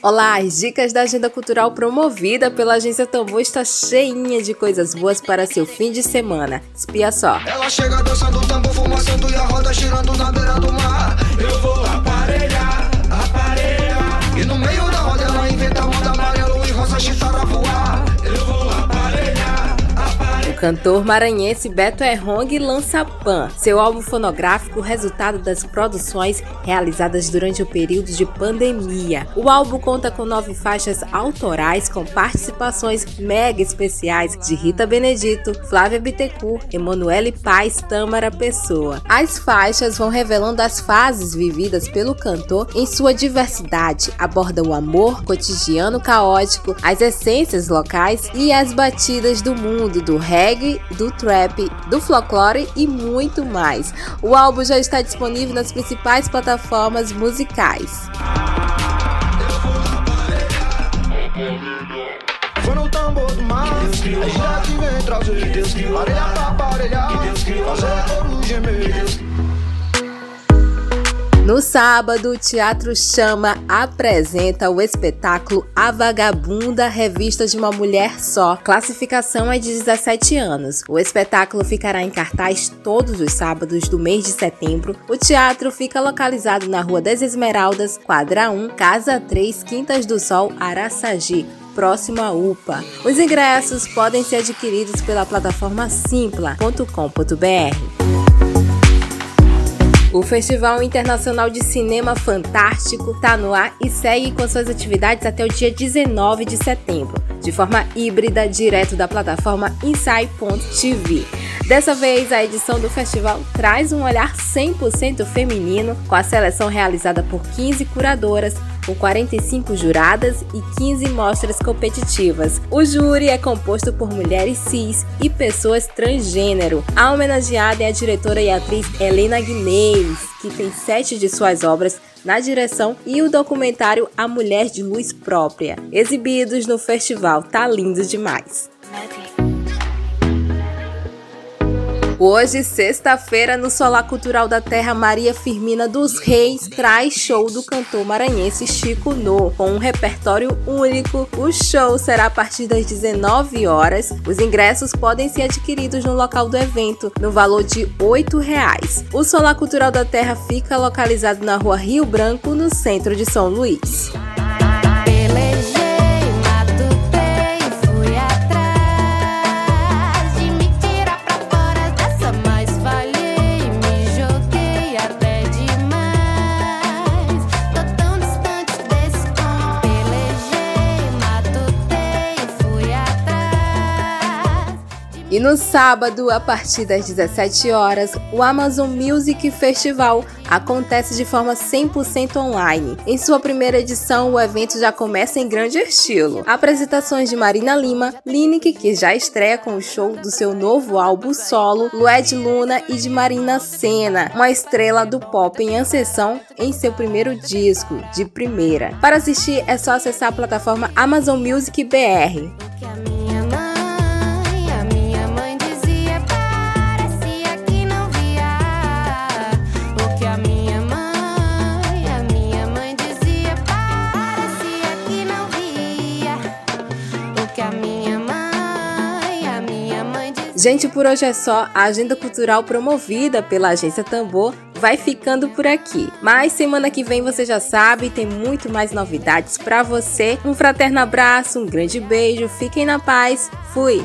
Olá, as dicas da agenda cultural promovida pela agência Tambor está cheinha de coisas boas para seu fim de semana. Espia só. Ela chega dançando tambor, fumaçando e a roda girando na beira do mar. Eu vou aparelhar, aparelhar. E no meio da roda ela inventa moda amarelo e rosa chifara voar. Cantor maranhense Beto Errong lança Pan, seu álbum fonográfico resultado das produções realizadas durante o período de pandemia. O álbum conta com nove faixas autorais com participações mega especiais de Rita Benedito, Flávia Bittencourt, Emanuele Paz, Tâmara Pessoa. As faixas vão revelando as fases vividas pelo cantor em sua diversidade, aborda o amor, cotidiano caótico, as essências locais e as batidas do mundo do reggae, do trap, do folclore e muito mais. O álbum já está disponível nas principais plataformas musicais. Foi no tambor do mar, que vem trazer, No sábado, o Teatro Chama apresenta o espetáculo A Vagabunda, Revista de uma Mulher Só. Classificação é de 17 anos. O espetáculo ficará em cartaz todos os sábados do mês de setembro. O teatro fica localizado na Rua das Esmeraldas, quadra 1, Casa 3, Quintas do Sol, Araçagi próximo à UPA. Os ingressos podem ser adquiridos pela plataforma simpla.com.br. O Festival Internacional de Cinema Fantástico está no ar e segue com suas atividades até o dia 19 de setembro, de forma híbrida, direto da plataforma Inside.tv. Dessa vez, a edição do festival traz um olhar 100% feminino, com a seleção realizada por 15 curadoras com 45 juradas e 15 mostras competitivas. O júri é composto por mulheres cis e pessoas transgênero. A homenageada é a diretora e atriz Helena Guinness, que tem sete de suas obras na direção e o documentário A Mulher de Luz Própria, exibidos no festival. Tá lindo demais! Hoje, sexta-feira, no Solar Cultural da Terra, Maria Firmina dos Reis traz show do cantor maranhense Chico No, com um repertório único. O show será a partir das 19 horas. Os ingressos podem ser adquiridos no local do evento, no valor de 8 reais. O Solar Cultural da Terra fica localizado na rua Rio Branco, no centro de São Luís. E no sábado, a partir das 17 horas, o Amazon Music Festival acontece de forma 100% online. Em sua primeira edição, o evento já começa em grande estilo. Apresentações de Marina Lima, Lineker, que já estreia com o show do seu novo álbum solo, Lued Luna e de Marina Senna, uma estrela do pop em ascensão em seu primeiro disco, de primeira. Para assistir é só acessar a plataforma Amazon Music BR. Gente, por hoje é só. A agenda cultural promovida pela agência Tambor vai ficando por aqui. Mas semana que vem você já sabe, tem muito mais novidades para você. Um fraterno abraço, um grande beijo, fiquem na paz. Fui.